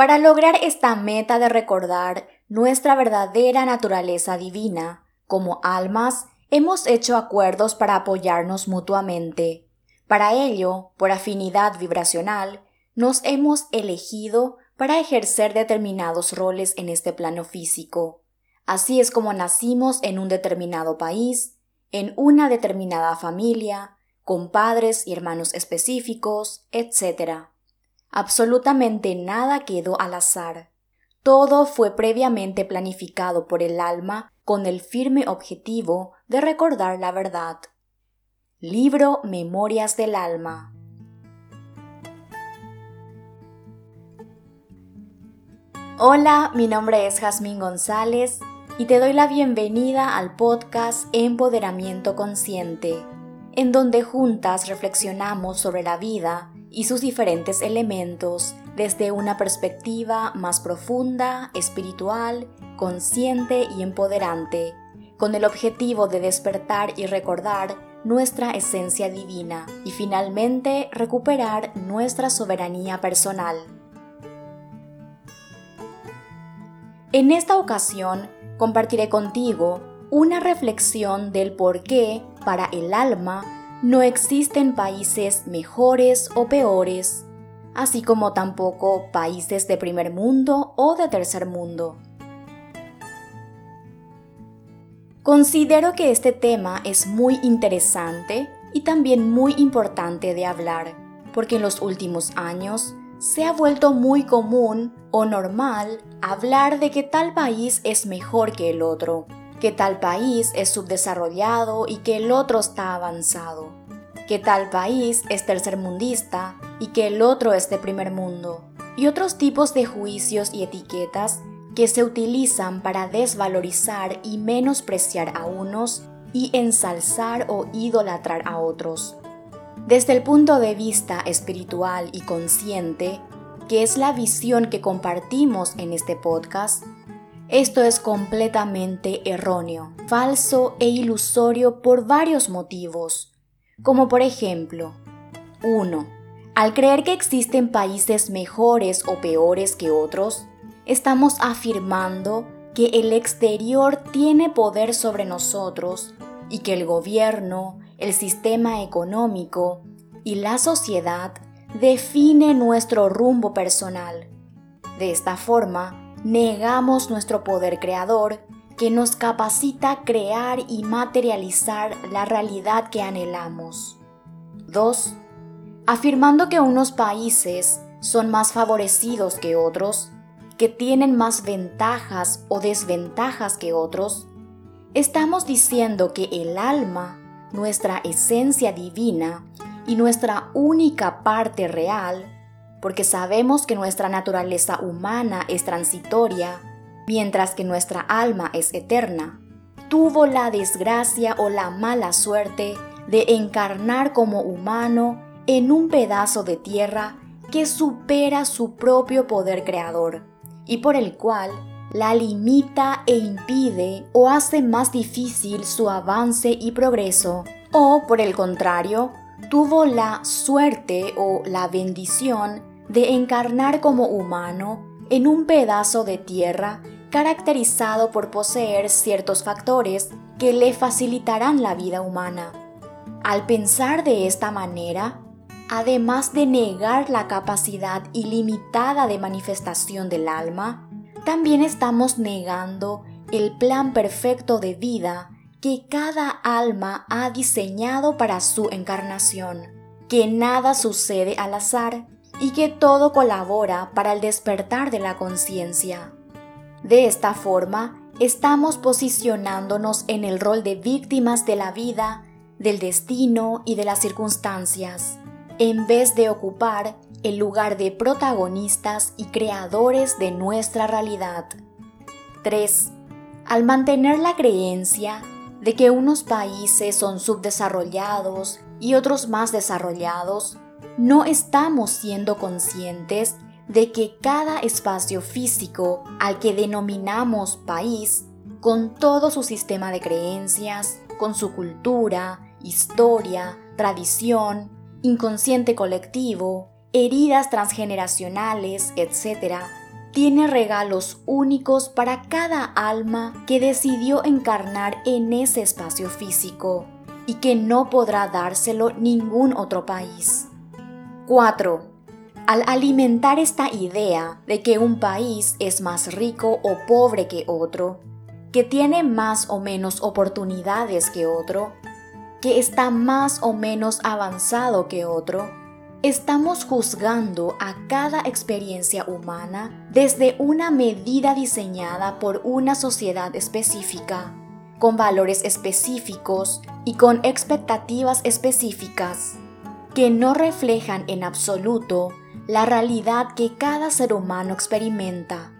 Para lograr esta meta de recordar nuestra verdadera naturaleza divina, como almas, hemos hecho acuerdos para apoyarnos mutuamente. Para ello, por afinidad vibracional, nos hemos elegido para ejercer determinados roles en este plano físico. Así es como nacimos en un determinado país, en una determinada familia, con padres y hermanos específicos, etc. Absolutamente nada quedó al azar. Todo fue previamente planificado por el alma con el firme objetivo de recordar la verdad. Libro Memorias del Alma. Hola, mi nombre es Jazmín González y te doy la bienvenida al podcast Empoderamiento Consciente, en donde juntas reflexionamos sobre la vida y sus diferentes elementos desde una perspectiva más profunda, espiritual, consciente y empoderante, con el objetivo de despertar y recordar nuestra esencia divina y finalmente recuperar nuestra soberanía personal. En esta ocasión compartiré contigo una reflexión del por qué para el alma no existen países mejores o peores, así como tampoco países de primer mundo o de tercer mundo. Considero que este tema es muy interesante y también muy importante de hablar, porque en los últimos años se ha vuelto muy común o normal hablar de que tal país es mejor que el otro, que tal país es subdesarrollado y que el otro está avanzado, que tal país es tercermundista y que el otro es de primer mundo, y otros tipos de juicios y etiquetas que se utilizan para desvalorizar y menospreciar a unos y ensalzar o idolatrar a otros. Desde el punto de vista espiritual y consciente, que es la visión que compartimos en este podcast, esto es completamente erróneo, falso e ilusorio por varios motivos, como por ejemplo, 1. Al creer que existen países mejores o peores que otros, estamos afirmando que el exterior tiene poder sobre nosotros y que el gobierno, el sistema económico y la sociedad define nuestro rumbo personal. De esta forma, negamos nuestro poder creador que nos capacita a crear y materializar la realidad que anhelamos. 2. Afirmando que unos países son más favorecidos que otros, que tienen más ventajas o desventajas que otros, estamos diciendo que el alma, nuestra esencia divina y nuestra única parte real, porque sabemos que nuestra naturaleza humana es transitoria, mientras que nuestra alma es eterna, tuvo la desgracia o la mala suerte de encarnar como humano en un pedazo de tierra que supera su propio poder creador y por el cual la limita e impide o hace más difícil su avance y progreso, o por el contrario, tuvo la suerte o la bendición de encarnar como humano en un pedazo de tierra caracterizado por poseer ciertos factores que le facilitarán la vida humana. Al pensar de esta manera, además de negar la capacidad ilimitada de manifestación del alma, también estamos negando el plan perfecto de vida que cada alma ha diseñado para su encarnación, que nada sucede al azar y que todo colabora para el despertar de la conciencia. De esta forma, estamos posicionándonos en el rol de víctimas de la vida, del destino y de las circunstancias, en vez de ocupar el lugar de protagonistas y creadores de nuestra realidad. 3. Al mantener la creencia de que unos países son subdesarrollados y otros más desarrollados, no estamos siendo conscientes de que cada espacio físico al que denominamos país, con todo su sistema de creencias, con su cultura, historia, tradición, inconsciente colectivo, heridas transgeneracionales, etc., tiene regalos únicos para cada alma que decidió encarnar en ese espacio físico y que no podrá dárselo ningún otro país. 4. Al alimentar esta idea de que un país es más rico o pobre que otro, que tiene más o menos oportunidades que otro, que está más o menos avanzado que otro, estamos juzgando a cada experiencia humana desde una medida diseñada por una sociedad específica, con valores específicos y con expectativas específicas, que no reflejan en absoluto la realidad que cada ser humano experimenta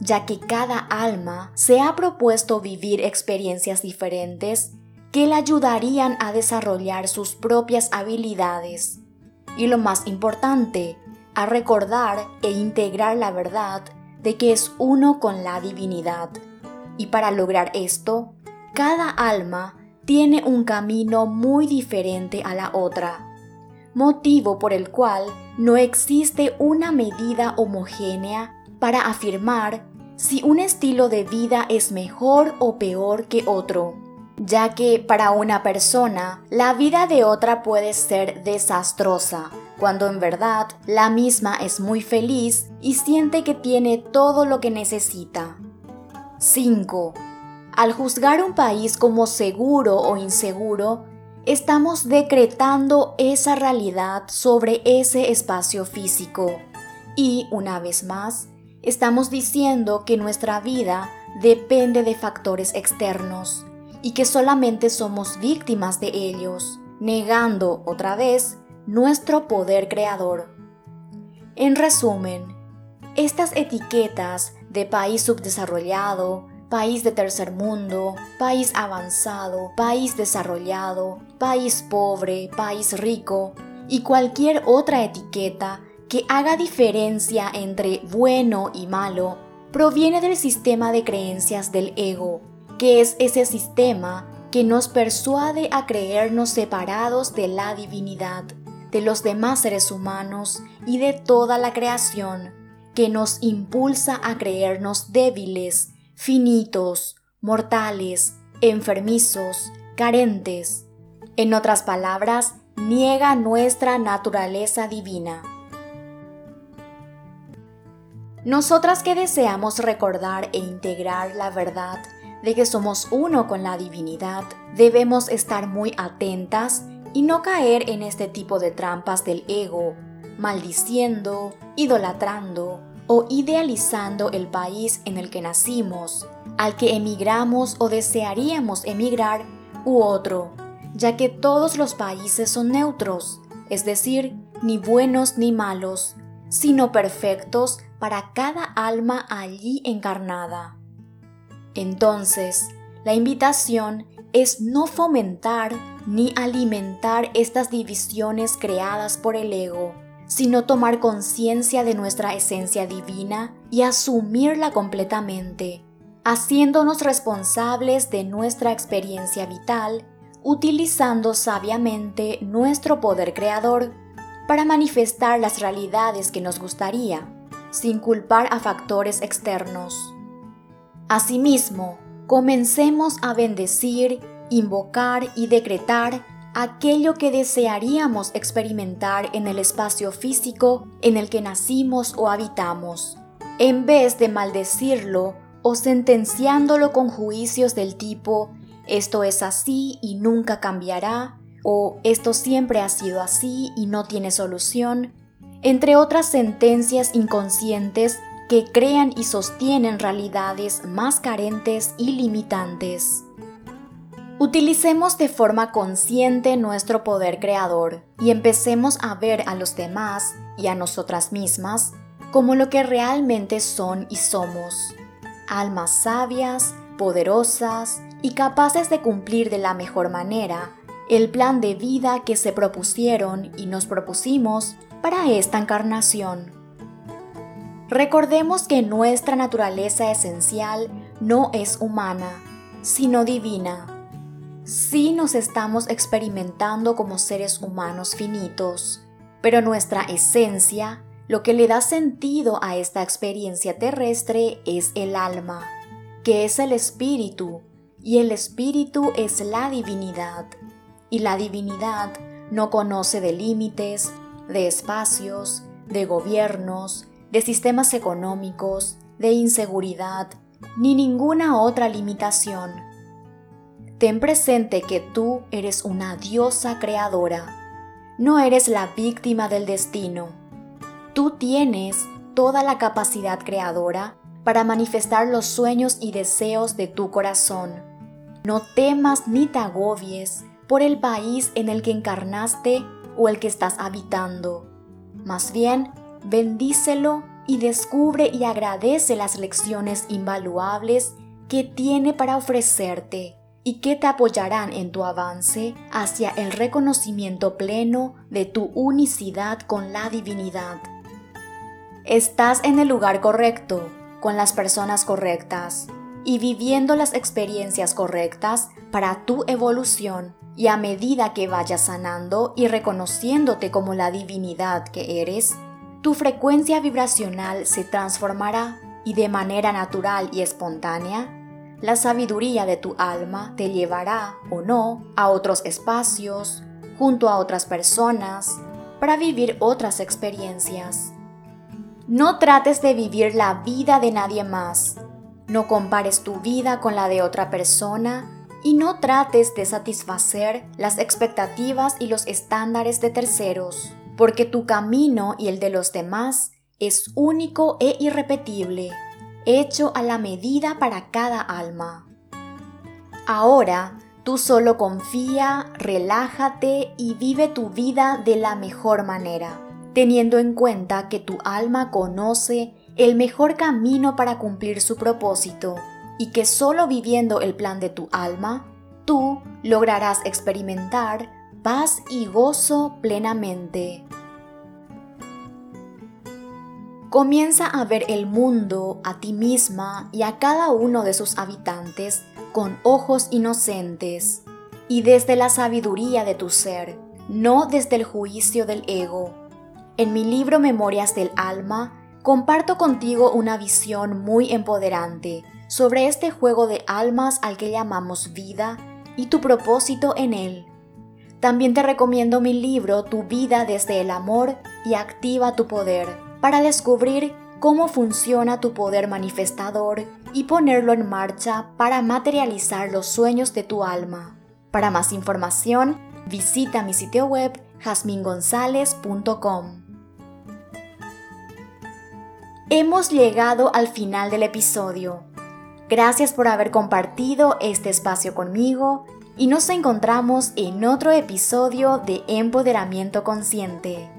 ya que cada alma se ha propuesto vivir experiencias diferentes que le ayudarían a desarrollar sus propias habilidades. Y lo más importante, a recordar e integrar la verdad de que es uno con la divinidad. Y para lograr esto, cada alma tiene un camino muy diferente a la otra, motivo por el cual no existe una medida homogénea para afirmar si un estilo de vida es mejor o peor que otro, ya que para una persona la vida de otra puede ser desastrosa, cuando en verdad la misma es muy feliz y siente que tiene todo lo que necesita. 5. Al juzgar un país como seguro o inseguro, estamos decretando esa realidad sobre ese espacio físico y, una vez más, estamos diciendo que nuestra vida depende de factores externos y que solamente somos víctimas de ellos, negando otra vez nuestro poder creador. En resumen, estas etiquetas de país subdesarrollado, país de tercer mundo, país avanzado, país desarrollado, país pobre, país rico y cualquier otra etiqueta que haga diferencia entre bueno y malo proviene del sistema de creencias del ego, que es ese sistema que nos persuade a creernos separados de la divinidad, de los demás seres humanos y de toda la creación, que nos impulsa a creernos débiles, finitos, mortales, enfermizos, carentes. En otras palabras, niega nuestra naturaleza divina. Nosotras que deseamos recordar e integrar la verdad de que somos uno con la divinidad, debemos estar muy atentas y no caer en este tipo de trampas del ego, maldiciendo, idolatrando o idealizando el país en el que nacimos, al que emigramos o desearíamos emigrar, u otro, ya que todos los países son neutros, es decir, ni buenos ni malos, sino perfectos para cada alma allí encarnada. Entonces, la invitación es no fomentar ni alimentar estas divisiones creadas por el ego, sino tomar conciencia de nuestra esencia divina y asumirla completamente, haciéndonos responsables de nuestra experiencia vital, utilizando sabiamente nuestro poder creador para manifestar las realidades que nos gustaría, sin culpar a factores externos. Asimismo, comencemos a bendecir, invocar y decretar aquello que desearíamos experimentar en el espacio físico en el que nacimos o habitamos, en vez de maldecirlo o sentenciándolo con juicios del tipo esto es así y nunca cambiará, o esto siempre ha sido así y no tiene solución, entre otras sentencias inconscientes que crean y sostienen realidades más carentes y limitantes. Utilicemos de forma consciente nuestro poder creador y empecemos a ver a los demás y a nosotras mismas como lo que realmente son y somos, almas sabias, poderosas y capaces de cumplir de la mejor manera el plan de vida que se propusieron y nos propusimos para esta encarnación. Recordemos que nuestra naturaleza esencial no es humana, sino divina. Sí nos estamos experimentando como seres humanos finitos, pero nuestra esencia, lo que le da sentido a esta experiencia terrestre es el alma, que es el espíritu, y el espíritu es la divinidad. Y la divinidad no conoce de límites, de espacios, de gobiernos, de sistemas económicos, de inseguridad, ni ninguna otra limitación. Ten presente que tú eres una diosa creadora. No eres la víctima del destino. Tú tienes toda la capacidad creadora para manifestar los sueños y deseos de tu corazón. No temas ni te agobies por el país en el que encarnaste o el que estás habitando. Más bien, bendícelo y descubre y agradece las lecciones invaluables que tiene para ofrecerte y que te apoyarán en tu avance hacia el reconocimiento pleno de tu unicidad con la divinidad. Estás en el lugar correcto, con las personas correctas y viviendo las experiencias correctas para tu evolución y a medida que vayas sanando y reconociéndote como la divinidad que eres, tu frecuencia vibracional se transformará y de manera natural y espontánea, la sabiduría de tu alma te llevará o no a otros espacios, junto a otras personas, para vivir otras experiencias. No trates de vivir la vida de nadie más. No compares tu vida con la de otra persona y no trates de satisfacer las expectativas y los estándares de terceros porque tu camino y el de los demás es único e irrepetible, hecho a la medida para cada alma. Ahora, tú solo confía, relájate y vive tu vida de la mejor manera, teniendo en cuenta que tu alma conoce el mejor camino para cumplir su propósito y que solo viviendo el plan de tu alma, tú lograrás experimentar paz y gozo plenamente. Comienza a ver el mundo, a ti misma y a cada uno de sus habitantes con ojos inocentes y desde la sabiduría de tu ser, no desde el juicio del ego. En mi libro Memorias del Alma, comparto contigo una visión muy empoderante sobre este juego de almas al que llamamos vida y tu propósito en él. También te recomiendo mi libro Tu vida desde el amor y activa tu poder para descubrir cómo funciona tu poder manifestador y ponerlo en marcha para materializar los sueños de tu alma. Para más información, visita mi sitio web jasmingonzalez.com. Hemos llegado al final del episodio. Gracias por haber compartido este espacio conmigo y nos encontramos en otro episodio de Empoderamiento Consciente.